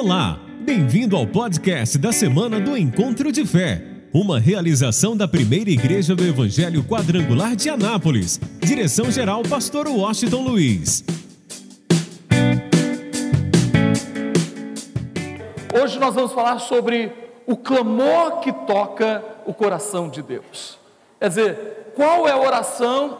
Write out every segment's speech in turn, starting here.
Olá, bem-vindo ao podcast da semana do Encontro de Fé, uma realização da primeira igreja do Evangelho Quadrangular de Anápolis. Direção-geral, Pastor Washington Luiz. Hoje nós vamos falar sobre o clamor que toca o coração de Deus. Quer dizer, qual é a oração,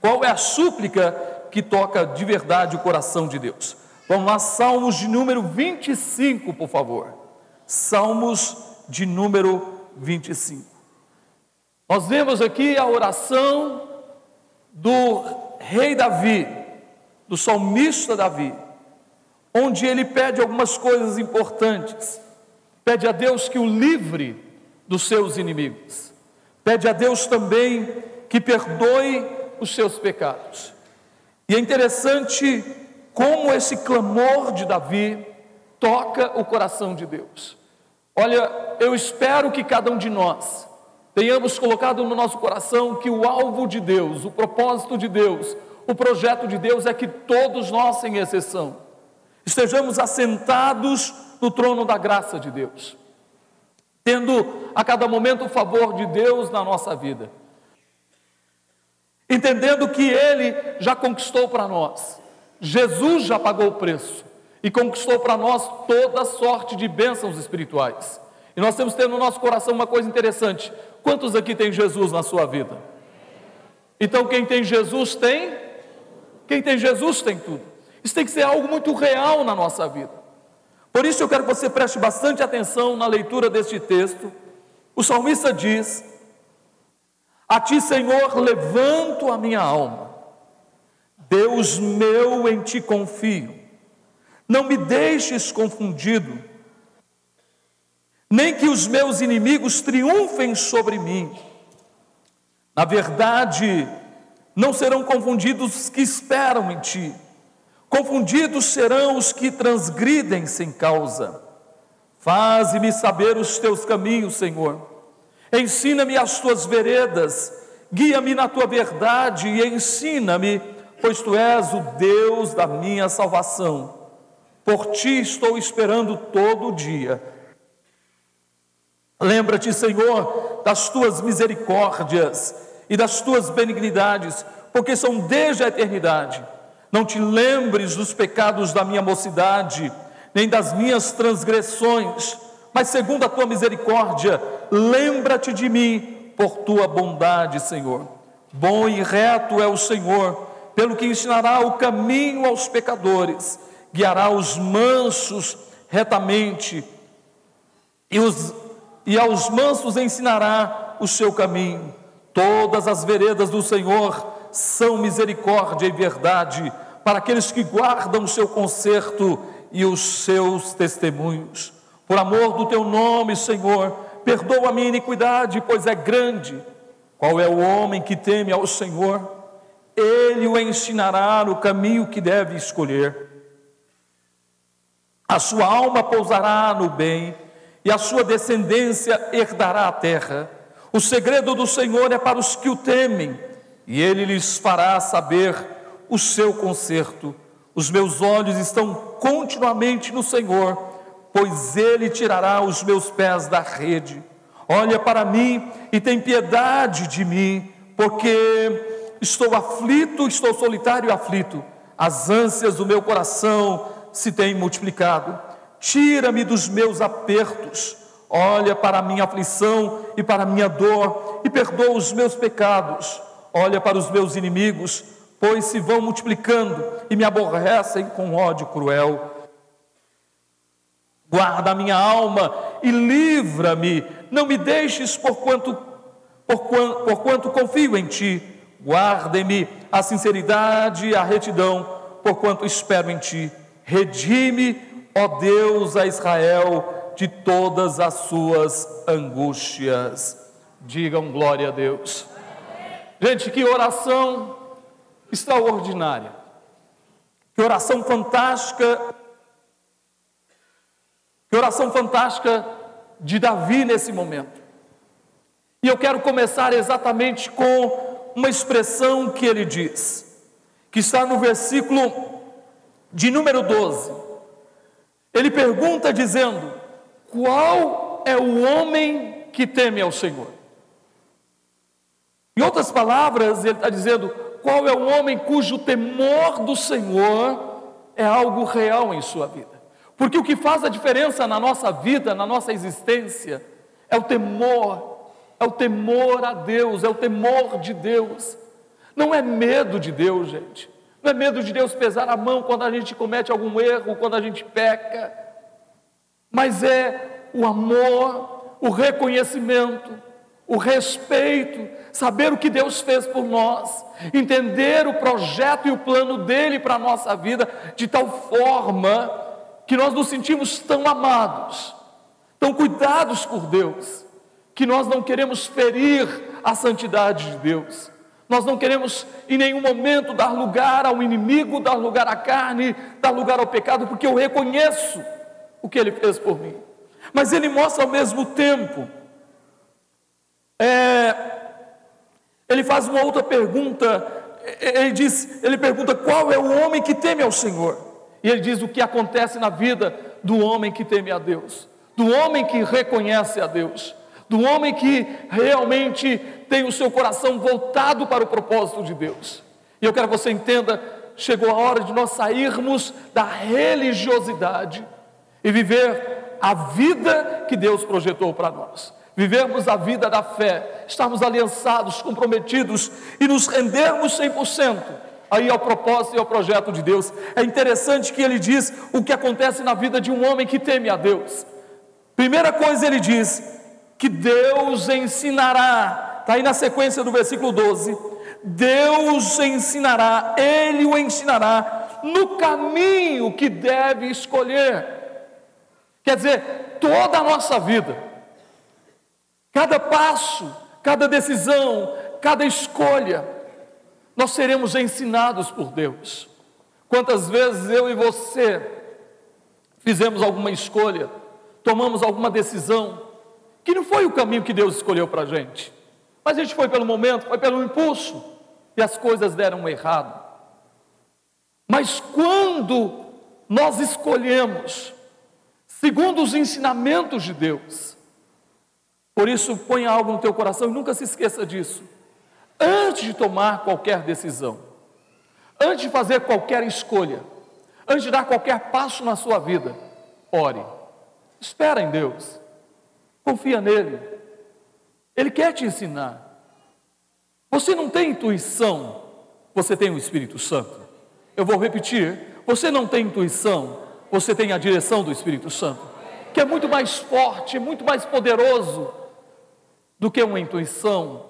qual é a súplica que toca de verdade o coração de Deus? Vamos lá, Salmos de número 25, por favor. Salmos de número 25. Nós vemos aqui a oração do rei Davi, do salmista Davi, onde ele pede algumas coisas importantes. Pede a Deus que o livre dos seus inimigos. Pede a Deus também que perdoe os seus pecados. E é interessante como esse clamor de Davi toca o coração de Deus. Olha, eu espero que cada um de nós tenhamos colocado no nosso coração que o alvo de Deus, o propósito de Deus, o projeto de Deus é que todos nós, sem exceção, estejamos assentados no trono da graça de Deus, tendo a cada momento o favor de Deus na nossa vida, entendendo que Ele já conquistou para nós Jesus já pagou o preço e conquistou para nós toda sorte de bênçãos espirituais. E nós temos que ter no nosso coração uma coisa interessante: quantos aqui tem Jesus na sua vida? Então, quem tem Jesus tem, quem tem Jesus tem tudo. Isso tem que ser algo muito real na nossa vida. Por isso, eu quero que você preste bastante atenção na leitura deste texto. O salmista diz: A ti, Senhor, levanto a minha alma. Deus meu, em ti confio. Não me deixes confundido, nem que os meus inimigos triunfem sobre mim. Na verdade, não serão confundidos os que esperam em ti, confundidos serão os que transgridem sem causa. Faze-me saber os teus caminhos, Senhor. Ensina-me as tuas veredas, guia-me na tua verdade e ensina-me pois tu és o Deus da minha salvação. Por ti estou esperando todo o dia. Lembra-te, Senhor, das tuas misericórdias e das tuas benignidades, porque são desde a eternidade. Não te lembres dos pecados da minha mocidade, nem das minhas transgressões, mas segundo a tua misericórdia, lembra-te de mim por tua bondade, Senhor. Bom e reto é o Senhor pelo que ensinará o caminho aos pecadores, guiará os mansos retamente, e, os, e aos mansos ensinará o seu caminho. Todas as veredas do Senhor são misericórdia e verdade para aqueles que guardam o seu conserto e os seus testemunhos. Por amor do teu nome, Senhor, perdoa a minha iniquidade, pois é grande. Qual é o homem que teme ao Senhor? Ele o ensinará no caminho que deve escolher. A sua alma pousará no bem, e a sua descendência herdará a terra. O segredo do Senhor é para os que o temem, e ele lhes fará saber o seu conserto. Os meus olhos estão continuamente no Senhor, pois ele tirará os meus pés da rede. Olha para mim e tem piedade de mim, porque estou aflito, estou solitário e aflito. As ânsias do meu coração se têm multiplicado. Tira-me dos meus apertos. Olha para a minha aflição e para a minha dor e perdoa os meus pecados. Olha para os meus inimigos, pois se vão multiplicando e me aborrecem com ódio cruel. Guarda a minha alma e livra-me. Não me deixes por quanto, por quanto, por quanto confio em ti Guarde-me a sinceridade e a retidão, porquanto espero em ti. Redime, ó Deus, a Israel de todas as suas angústias. Digam glória a Deus. Gente, que oração extraordinária. Que oração fantástica. Que oração fantástica de Davi nesse momento. E eu quero começar exatamente com uma expressão que ele diz, que está no versículo de número 12. Ele pergunta dizendo: Qual é o homem que teme ao Senhor? Em outras palavras, ele está dizendo: Qual é o homem cujo temor do Senhor é algo real em sua vida? Porque o que faz a diferença na nossa vida, na nossa existência, é o temor, é o temor a Deus, é o temor de Deus. Não é medo de Deus, gente. Não é medo de Deus pesar a mão quando a gente comete algum erro, quando a gente peca. Mas é o amor, o reconhecimento, o respeito, saber o que Deus fez por nós, entender o projeto e o plano dele para a nossa vida, de tal forma que nós nos sentimos tão amados, tão cuidados por Deus, que nós não queremos ferir a santidade de Deus. Nós não queremos em nenhum momento dar lugar ao inimigo, dar lugar à carne, dar lugar ao pecado, porque eu reconheço o que ele fez por mim. Mas ele mostra ao mesmo tempo, é, ele faz uma outra pergunta, ele diz, ele pergunta qual é o homem que teme ao Senhor. E ele diz o que acontece na vida do homem que teme a Deus, do homem que reconhece a Deus, do homem que realmente tem o seu coração voltado para o propósito de Deus. E eu quero que você entenda: chegou a hora de nós sairmos da religiosidade e viver a vida que Deus projetou para nós. Vivermos a vida da fé, estarmos aliançados, comprometidos e nos rendermos 100% aí ao propósito e ao projeto de Deus. É interessante que ele diz o que acontece na vida de um homem que teme a Deus. Primeira coisa ele diz que Deus ensinará, está aí na sequência do versículo 12: Deus ensinará, Ele o ensinará no caminho que deve escolher. Quer dizer, toda a nossa vida, cada passo, cada decisão, cada escolha, nós seremos ensinados por Deus. Quantas vezes eu e você fizemos alguma escolha, tomamos alguma decisão, que não foi o caminho que Deus escolheu para a gente, mas a gente foi pelo momento, foi pelo impulso, e as coisas deram errado. Mas quando nós escolhemos, segundo os ensinamentos de Deus, por isso ponha algo no teu coração e nunca se esqueça disso. Antes de tomar qualquer decisão, antes de fazer qualquer escolha, antes de dar qualquer passo na sua vida, ore, espera em Deus, confia nele, Ele quer te ensinar. Você não tem intuição, você tem o Espírito Santo. Eu vou repetir: você não tem intuição, você tem a direção do Espírito Santo, que é muito mais forte, muito mais poderoso do que uma intuição,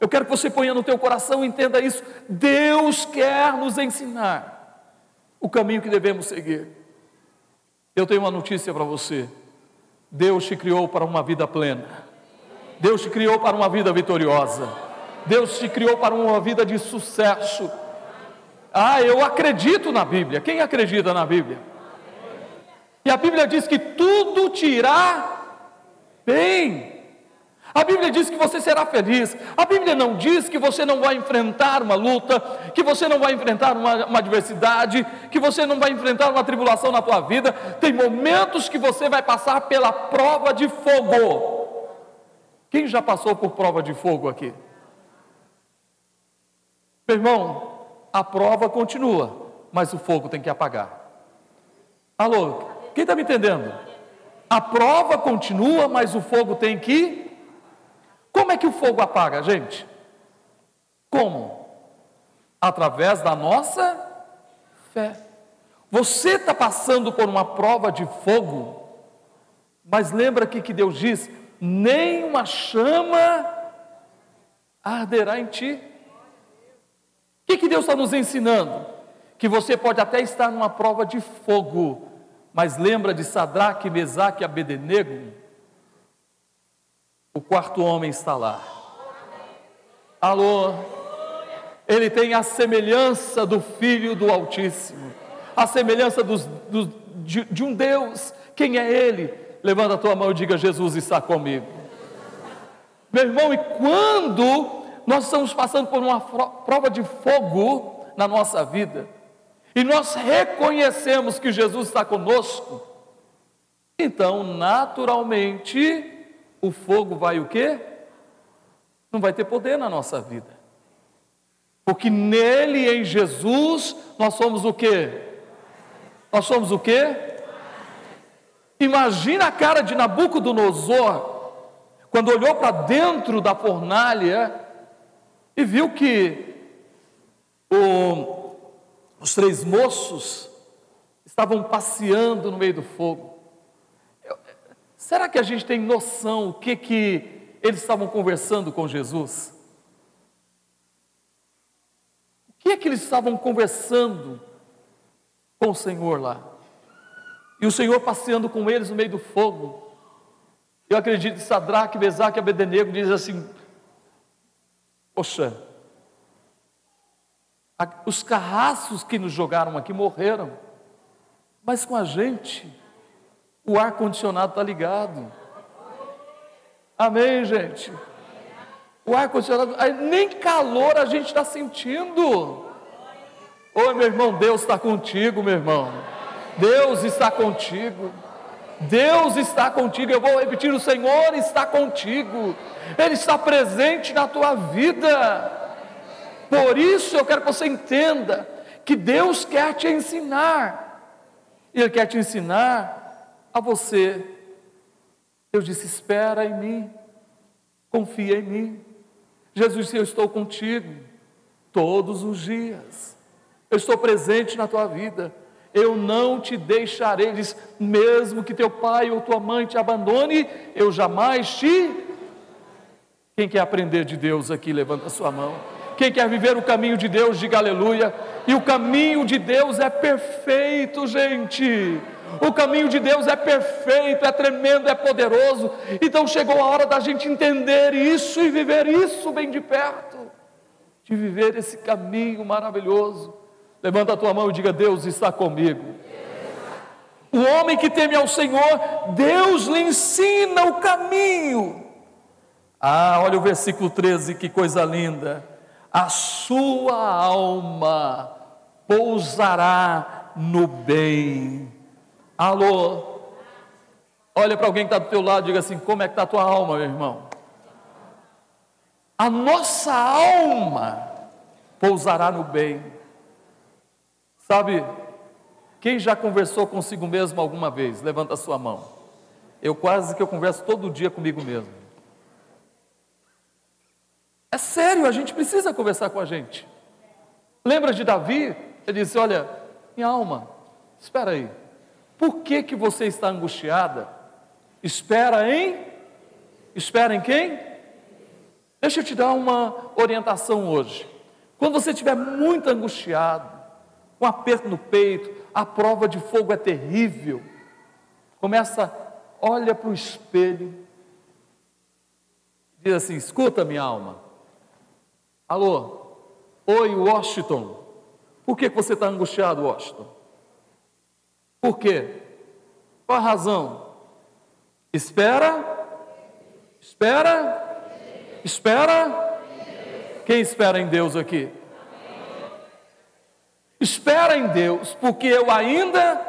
eu quero que você ponha no teu coração e entenda isso. Deus quer nos ensinar o caminho que devemos seguir. Eu tenho uma notícia para você. Deus te criou para uma vida plena. Deus te criou para uma vida vitoriosa. Deus te criou para uma vida de sucesso. Ah, eu acredito na Bíblia. Quem acredita na Bíblia? E a Bíblia diz que tudo te irá bem. A Bíblia diz que você será feliz. A Bíblia não diz que você não vai enfrentar uma luta, que você não vai enfrentar uma, uma adversidade, que você não vai enfrentar uma tribulação na tua vida. Tem momentos que você vai passar pela prova de fogo. Quem já passou por prova de fogo aqui? Meu irmão, a prova continua, mas o fogo tem que apagar. Alô, quem está me entendendo? A prova continua, mas o fogo tem que como é que o fogo apaga, gente? Como? Através da nossa fé. Você está passando por uma prova de fogo, mas lembra aqui que Deus diz: nem uma chama arderá em ti. O que, que Deus está nos ensinando? Que você pode até estar numa prova de fogo, mas lembra de Sadraque, Mesaque e Abednego? O quarto homem está lá. Alô? Ele tem a semelhança do Filho do Altíssimo, a semelhança dos, dos, de, de um Deus. Quem é Ele? Levanta a tua mão e diga: Jesus está comigo. Meu irmão, e quando nós estamos passando por uma prova de fogo na nossa vida, e nós reconhecemos que Jesus está conosco, Então, naturalmente, o fogo vai o quê? Não vai ter poder na nossa vida. Porque nele, em Jesus, nós somos o quê? Nós somos o quê? Imagina a cara de Nabucodonosor quando olhou para dentro da fornalha e viu que o, os três moços estavam passeando no meio do fogo. Será que a gente tem noção o que que eles estavam conversando com Jesus? O que é que eles estavam conversando com o Senhor lá? E o Senhor passeando com eles no meio do fogo. Eu acredito que Sadraque, Mesaque e Abednego diz assim: Poxa, os carraços que nos jogaram aqui morreram, mas com a gente, o ar-condicionado está ligado. Amém, gente? O ar-condicionado, nem calor a gente está sentindo. Oi, meu irmão, Deus está contigo, meu irmão. Deus está contigo. Deus está contigo. Eu vou repetir: o Senhor está contigo. Ele está presente na tua vida. Por isso eu quero que você entenda que Deus quer te ensinar. E Ele quer te ensinar a você. Eu disse: espera em mim, confia em mim. Jesus disse: Eu estou contigo todos os dias. Eu estou presente na tua vida eu não te deixarei, diz, mesmo que teu pai ou tua mãe te abandone, eu jamais te. Quem quer aprender de Deus aqui, levanta a sua mão. Quem quer viver o caminho de Deus, diga aleluia. E o caminho de Deus é perfeito, gente. O caminho de Deus é perfeito, é tremendo, é poderoso. Então chegou a hora da gente entender isso e viver isso bem de perto, de viver esse caminho maravilhoso. Levanta a tua mão e diga: Deus está comigo. O homem que teme ao Senhor, Deus lhe ensina o caminho. Ah, olha o versículo 13, que coisa linda. A sua alma pousará no bem. Alô? Olha para alguém que está do teu lado e diga assim: como é que está a tua alma, meu irmão? A nossa alma pousará no bem. Sabe, quem já conversou consigo mesmo alguma vez? Levanta a sua mão. Eu quase que eu converso todo dia comigo mesmo. É sério, a gente precisa conversar com a gente. Lembra de Davi? Ele disse: Olha, minha alma, espera aí. Por que, que você está angustiada? Espera em? Espera em quem? Deixa eu te dar uma orientação hoje. Quando você estiver muito angustiado, um aperto no peito, a prova de fogo é terrível. Começa, olha para o espelho, diz assim: escuta, minha alma. Alô, oi, Washington. Por que você está angustiado, Washington? Por quê? Qual a razão? Espera, espera, espera. Quem espera em Deus aqui? Espera em Deus, porque eu ainda.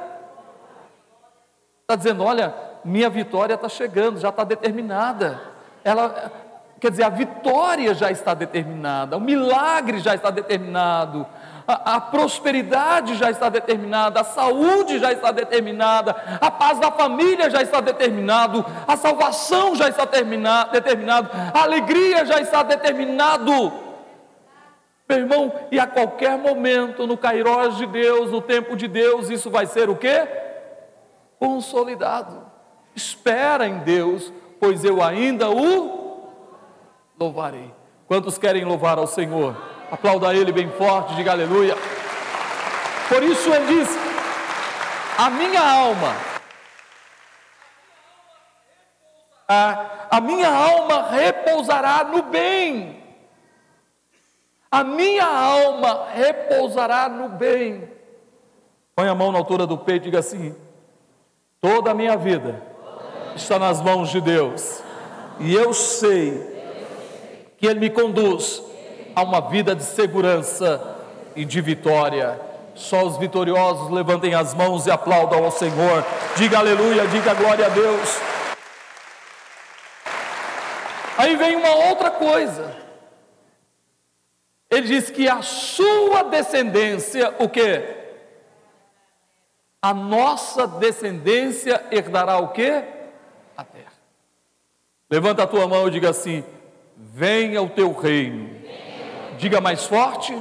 Está dizendo, olha, minha vitória está chegando, já está determinada. Ela, quer dizer, a vitória já está determinada, o milagre já está determinado, a, a, prosperidade já está determinada, a saúde já está determinada, a paz da família já está determinado, a salvação já está determinado, a alegria já está determinado. Meu irmão, e a qualquer momento, no Cairós de Deus, no tempo de Deus, isso vai ser o quê? Consolidado. Espera em Deus, pois eu ainda o louvarei. Quantos querem louvar ao Senhor? Aplauda Ele bem forte, diga aleluia. Por isso ele diz: a minha alma, a, a minha alma repousará no bem a minha alma repousará no bem. Põe a mão na altura do peito e diga assim: toda a minha vida está nas mãos de Deus, e eu sei que Ele me conduz a uma vida de segurança e de vitória. Só os vitoriosos levantem as mãos e aplaudam ao Senhor. Diga aleluia, diga glória a Deus. Aí vem uma outra coisa. Ele diz que a sua descendência, o que? A nossa descendência herdará o que? A terra. Levanta a tua mão e diga assim: Venha o teu reino. Diga mais forte.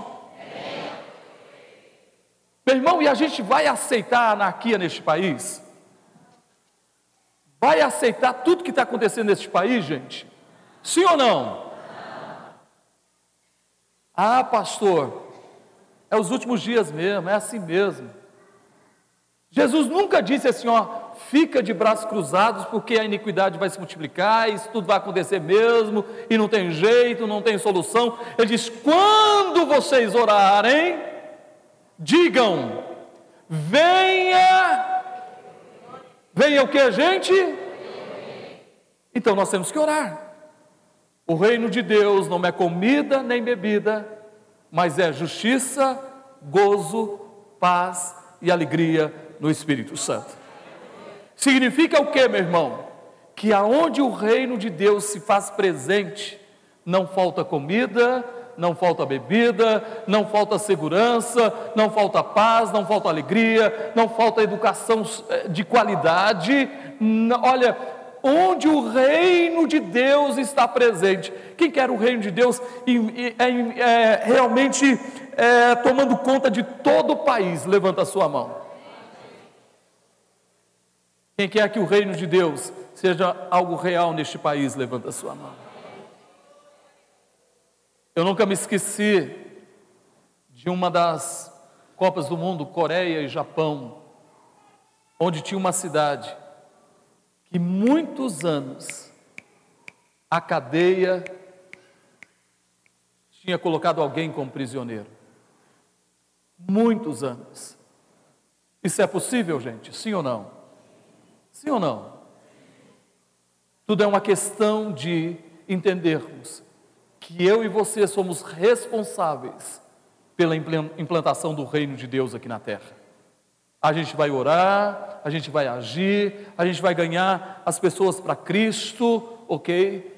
Meu irmão, e a gente vai aceitar a anarquia neste país? Vai aceitar tudo que está acontecendo neste país, gente? Sim ou não? Ah, pastor, é os últimos dias mesmo, é assim mesmo. Jesus nunca disse assim, ó, fica de braços cruzados, porque a iniquidade vai se multiplicar, isso tudo vai acontecer mesmo, e não tem jeito, não tem solução. Ele diz: quando vocês orarem, digam, venha, venha o que, gente? Então nós temos que orar. O reino de Deus não é comida nem bebida, mas é justiça, gozo, paz e alegria no Espírito Santo. Significa o que, meu irmão? Que aonde o reino de Deus se faz presente, não falta comida, não falta bebida, não falta segurança, não falta paz, não falta alegria, não falta educação eh, de qualidade. Olha, onde o reino de Deus está presente. Quem quer o reino de Deus é, é, realmente é, tomando conta de todo o país? Levanta a sua mão. Quem quer que o reino de Deus seja algo real neste país? Levanta a sua mão. Eu nunca me esqueci de uma das Copas do Mundo, Coreia e Japão, onde tinha uma cidade que muitos anos a cadeia tinha colocado alguém como prisioneiro. Muitos anos. Isso é possível, gente? Sim ou não? Sim ou não? Tudo é uma questão de entendermos que eu e você somos responsáveis pela implantação do reino de Deus aqui na terra. A gente vai orar, a gente vai agir, a gente vai ganhar as pessoas para Cristo, ok?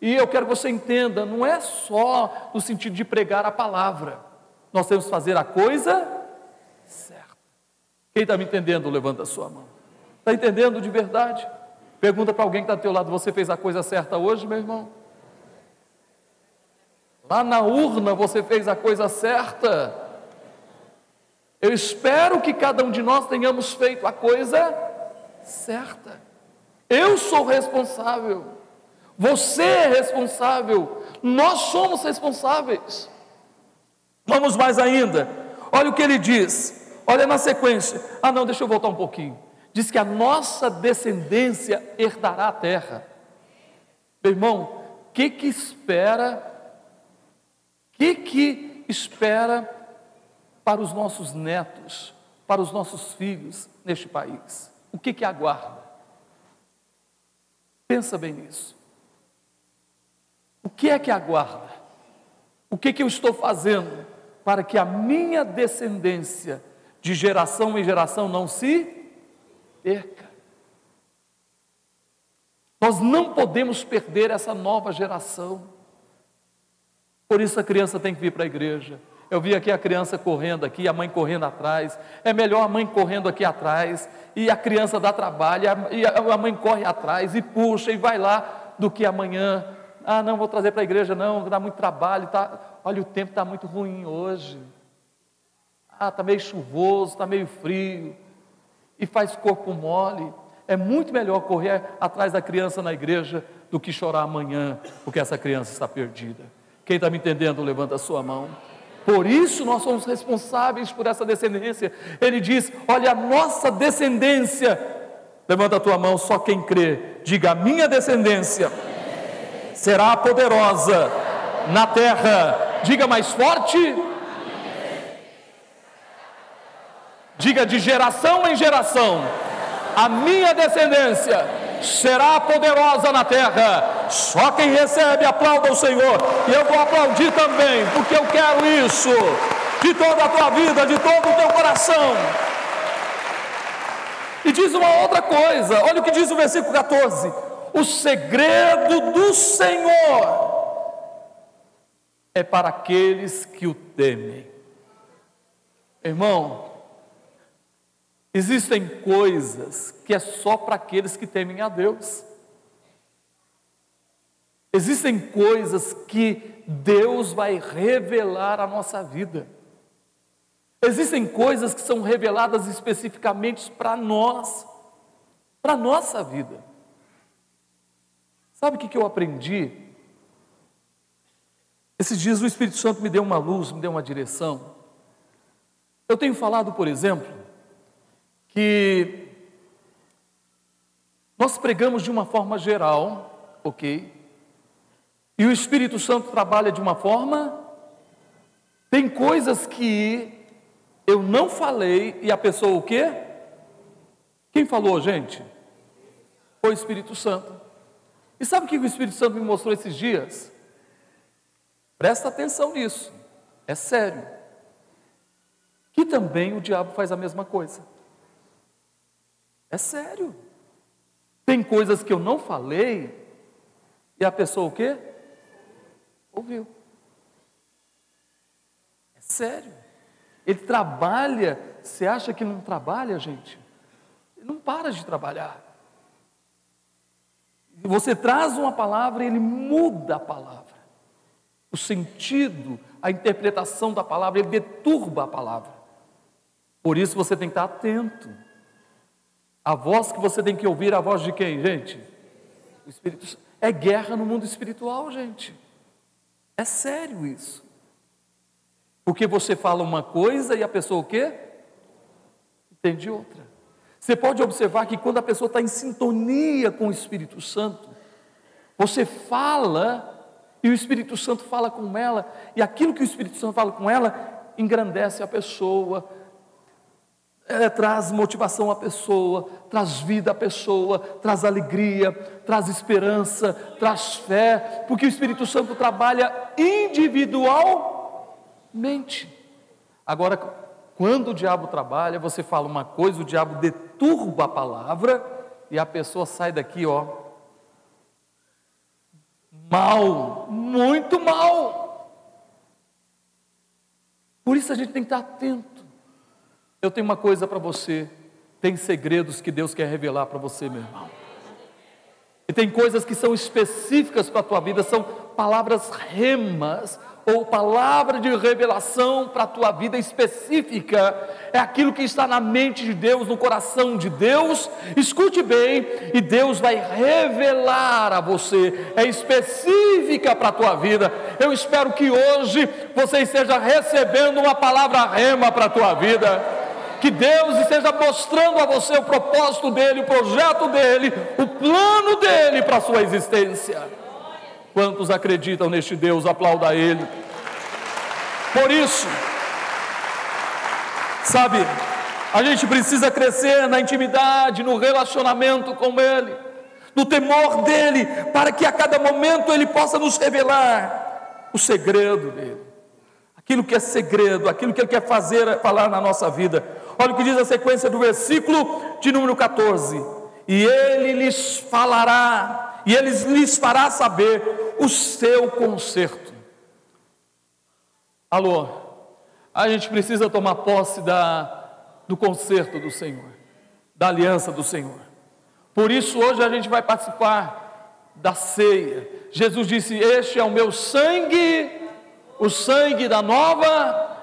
E eu quero que você entenda, não é só no sentido de pregar a palavra, nós temos que fazer a coisa certa. Quem está me entendendo, levanta a sua mão. Está entendendo de verdade? Pergunta para alguém que está do teu lado: você fez a coisa certa hoje, meu irmão? Lá na urna você fez a coisa certa? Eu espero que cada um de nós tenhamos feito a coisa certa. Eu sou responsável. Você é responsável. Nós somos responsáveis. Vamos mais ainda. Olha o que ele diz. Olha na sequência. Ah, não, deixa eu voltar um pouquinho. Diz que a nossa descendência herdará a terra. Meu irmão, o que que espera? O que que espera para os nossos netos, para os nossos filhos neste país? O que que aguarda? Pensa bem nisso. O que é que aguarda? O que que eu estou fazendo para que a minha descendência de geração em geração não se perca? Nós não podemos perder essa nova geração. Por isso a criança tem que vir para a igreja. Eu vi aqui a criança correndo aqui, a mãe correndo atrás. É melhor a mãe correndo aqui atrás e a criança dá trabalho, e a mãe corre atrás e puxa e vai lá, do que amanhã. Ah, não vou trazer para a igreja, não, dá muito trabalho. Tá, olha, o tempo está muito ruim hoje. Ah, está meio chuvoso, está meio frio. E faz corpo mole. É muito melhor correr atrás da criança na igreja do que chorar amanhã, porque essa criança está perdida. Quem está me entendendo, levanta a sua mão. Por isso nós somos responsáveis por essa descendência. Ele diz: Olha, a nossa descendência. Levanta a tua mão, só quem crê. Diga: A minha descendência será poderosa na terra. Diga mais forte. Diga de geração em geração. A minha descendência será poderosa na terra. Só quem recebe, aplauda o Senhor. E eu vou aplaudir também, porque eu quero isso. de toda a tua vida, de todo o teu coração. E diz uma outra coisa, olha o que diz o versículo 14: o segredo do Senhor é para aqueles que o temem. Irmão, existem coisas que é só para aqueles que temem a Deus. Existem coisas que Deus vai revelar à nossa vida. Existem coisas que são reveladas especificamente para nós, para a nossa vida. Sabe o que eu aprendi? Esses dias o Espírito Santo me deu uma luz, me deu uma direção. Eu tenho falado, por exemplo, que nós pregamos de uma forma geral, ok? E o Espírito Santo trabalha de uma forma. Tem coisas que eu não falei e a pessoa o quê? Quem falou, gente? Foi o Espírito Santo. E sabe o que o Espírito Santo me mostrou esses dias? Presta atenção nisso, é sério. Que também o diabo faz a mesma coisa. É sério. Tem coisas que eu não falei e a pessoa o quê? Ouviu. É sério. Ele trabalha, você acha que não trabalha, gente? Ele não para de trabalhar. Você traz uma palavra e ele muda a palavra. O sentido, a interpretação da palavra, ele deturba a palavra. Por isso você tem que estar atento. A voz que você tem que ouvir é a voz de quem, gente? O Espírito É guerra no mundo espiritual, gente. É sério isso. Porque você fala uma coisa e a pessoa o quê? Entende outra. Você pode observar que quando a pessoa está em sintonia com o Espírito Santo, você fala e o Espírito Santo fala com ela, e aquilo que o Espírito Santo fala com ela engrandece a pessoa, é, traz motivação à pessoa, traz vida à pessoa, traz alegria, traz esperança, traz fé, porque o Espírito Santo trabalha individual mente. Agora, quando o diabo trabalha, você fala uma coisa, o diabo deturba a palavra e a pessoa sai daqui, ó, mal, muito mal. Por isso a gente tem que estar atento. Eu tenho uma coisa para você, tem segredos que Deus quer revelar para você, meu irmão. E tem coisas que são específicas para a tua vida, são palavras remas, ou palavra de revelação para a tua vida específica, é aquilo que está na mente de Deus, no coração de Deus. Escute bem, e Deus vai revelar a você, é específica para a tua vida. Eu espero que hoje você esteja recebendo uma palavra rema para a tua vida. Que Deus esteja mostrando a você o propósito dele, o projeto dele, o plano dele para a sua existência. Quantos acreditam neste Deus? Aplauda Ele. Por isso, sabe, a gente precisa crescer na intimidade, no relacionamento com Ele, no temor dEle, para que a cada momento Ele possa nos revelar o segredo dEle, aquilo que é segredo, aquilo que Ele quer fazer, falar na nossa vida. Olha o que diz a sequência do versículo de número 14: E Ele lhes falará e ele lhes fará saber o seu conserto. Alô, a gente precisa tomar posse da, do conserto do Senhor, da aliança do Senhor. Por isso, hoje a gente vai participar da ceia. Jesus disse: Este é o meu sangue, o sangue da nova.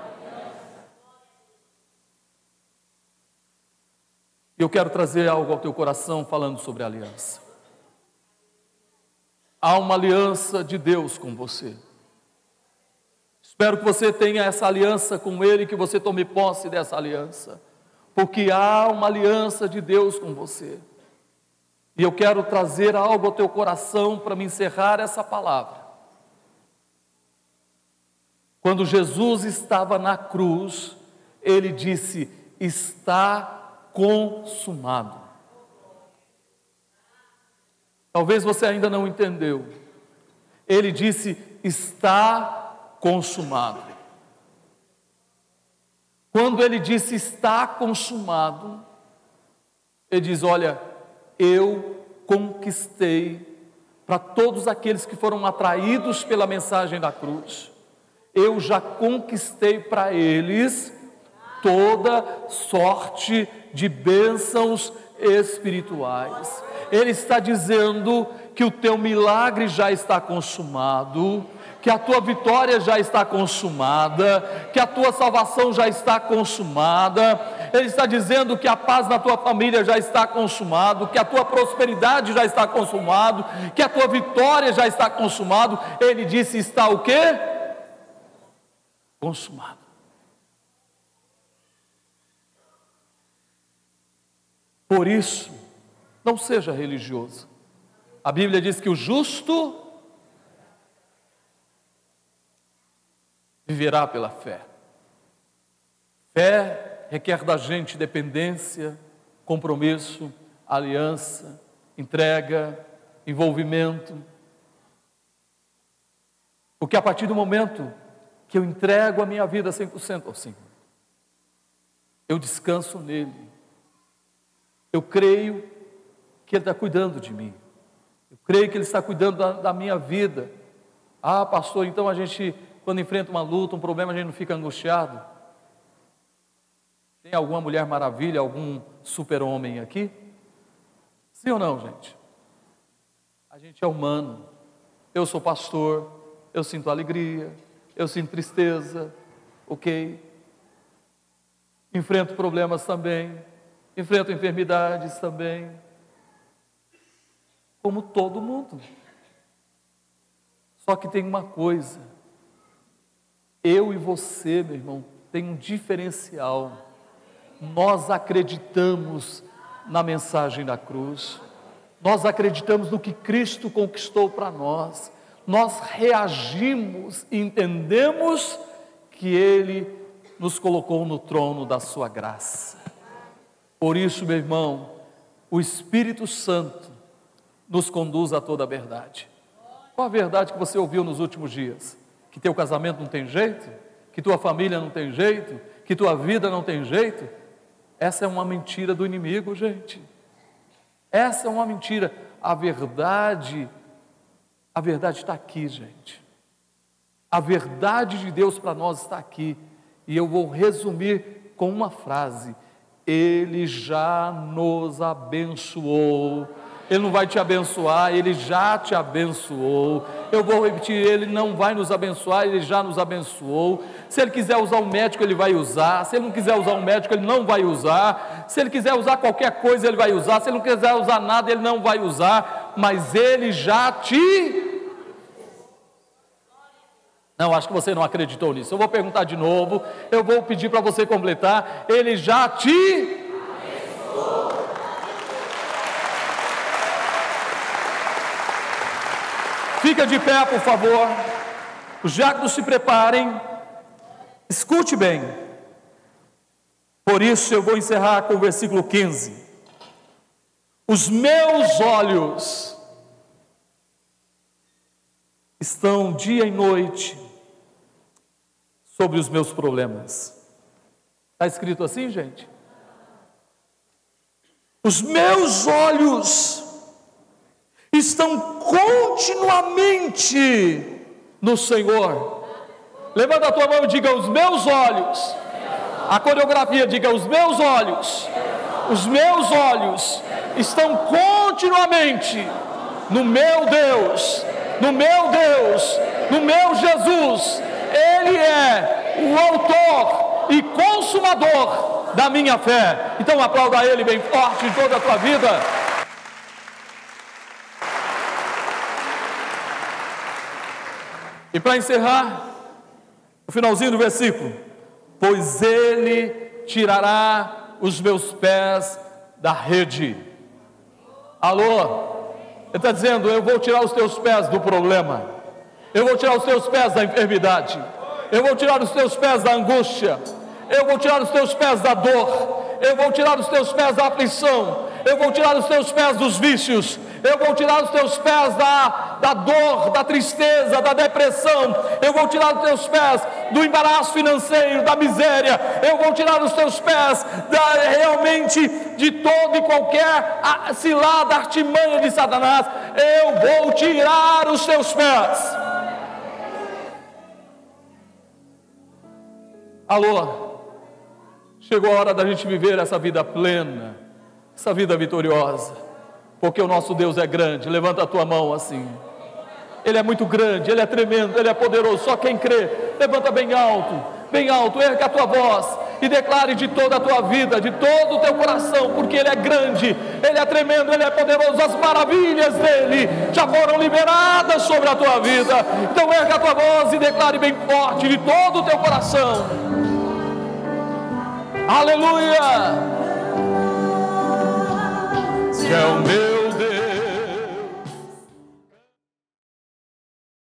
Eu quero trazer algo ao teu coração falando sobre aliança. Há uma aliança de Deus com você. Espero que você tenha essa aliança com Ele, que você tome posse dessa aliança, porque há uma aliança de Deus com você. E eu quero trazer algo ao teu coração para me encerrar essa palavra. Quando Jesus estava na cruz, ele disse: Está consumado. Talvez você ainda não entendeu. Ele disse: está consumado. quando ele disse está consumado, ele diz: Olha, eu conquistei para todos aqueles que foram atraídos pela mensagem da cruz, eu já conquistei para eles toda sorte de bênçãos espirituais. Ele está dizendo que o teu milagre já está consumado, que a tua vitória já está consumada, que a tua salvação já está consumada. Ele está dizendo que a paz na tua família já está consumado, que a tua prosperidade já está consumado, que a tua vitória já está consumado. Ele disse está o quê? Consumado. Por isso, não seja religioso. A Bíblia diz que o justo viverá pela fé. Fé requer da gente dependência, compromisso, aliança, entrega, envolvimento. Porque a partir do momento que eu entrego a minha vida 100% ao Senhor, eu descanso nele. Eu creio que Ele está cuidando de mim. Eu creio que Ele está cuidando da, da minha vida. Ah, pastor, então a gente quando enfrenta uma luta, um problema, a gente não fica angustiado? Tem alguma mulher maravilha, algum super-homem aqui? Sim ou não, gente? A gente é humano. Eu sou pastor, eu sinto alegria, eu sinto tristeza, ok? Enfrento problemas também, enfrento enfermidades também, como todo mundo. Só que tem uma coisa, eu e você, meu irmão, tem um diferencial. Nós acreditamos na mensagem da cruz, nós acreditamos no que Cristo conquistou para nós, nós reagimos e entendemos que Ele nos colocou no trono da Sua graça. Por isso, meu irmão, o Espírito Santo nos conduz a toda a verdade. Qual a verdade que você ouviu nos últimos dias? que teu casamento não tem jeito, que tua família não tem jeito, que tua vida não tem jeito. Essa é uma mentira do inimigo, gente. Essa é uma mentira. A verdade, a verdade está aqui, gente. A verdade de Deus para nós está aqui. E eu vou resumir com uma frase: Ele já nos abençoou ele não vai te abençoar, Ele já te abençoou. Eu vou repetir: Ele não vai nos abençoar, Ele já nos abençoou. Se Ele quiser usar um médico, Ele vai usar. Se Ele não quiser usar um médico, Ele não vai usar. Se Ele quiser usar qualquer coisa, Ele vai usar. Se Ele não quiser usar nada, Ele não vai usar. Mas Ele já te. Não, acho que você não acreditou nisso. Eu vou perguntar de novo. Eu vou pedir para você completar. Ele já te. Fica de pé, por favor. Os diáconos se preparem. Escute bem. Por isso eu vou encerrar com o versículo 15. Os meus olhos estão dia e noite sobre os meus problemas. Está escrito assim, gente? Os meus olhos estão continuamente no Senhor. Levanta a tua mão e diga: Os meus olhos. A coreografia diga: Os meus olhos. Os meus olhos estão continuamente no meu Deus, no meu Deus, no meu Jesus. Ele é o autor e consumador da minha fé. Então aplauda Ele bem forte em toda a tua vida. E para encerrar, o finalzinho do versículo: Pois ele tirará os meus pés da rede. Alô? Ele está dizendo: Eu vou tirar os teus pés do problema, eu vou tirar os teus pés da enfermidade, eu vou tirar os teus pés da angústia, eu vou tirar os teus pés da dor, eu vou tirar os teus pés da aflição, eu vou tirar os teus pés dos vícios, eu vou tirar os teus pés da, da dor, da tristeza, da depressão. Eu vou tirar dos teus pés do embaraço financeiro, da miséria. Eu vou tirar dos teus pés da, realmente de todo e qualquer cilada, artimanha de Satanás. Eu vou tirar os teus pés. Alô? Chegou a hora da gente viver essa vida plena, essa vida vitoriosa, porque o nosso Deus é grande. Levanta a tua mão assim. Ele é muito grande, Ele é tremendo, Ele é poderoso. Só quem crê, levanta bem alto, bem alto, erga a tua voz e declare de toda a tua vida, de todo o teu coração, porque Ele é grande, Ele é tremendo, Ele é poderoso. As maravilhas dele já foram liberadas sobre a tua vida. Então erga a tua voz e declare bem forte de todo o teu coração. Aleluia! Que é o meu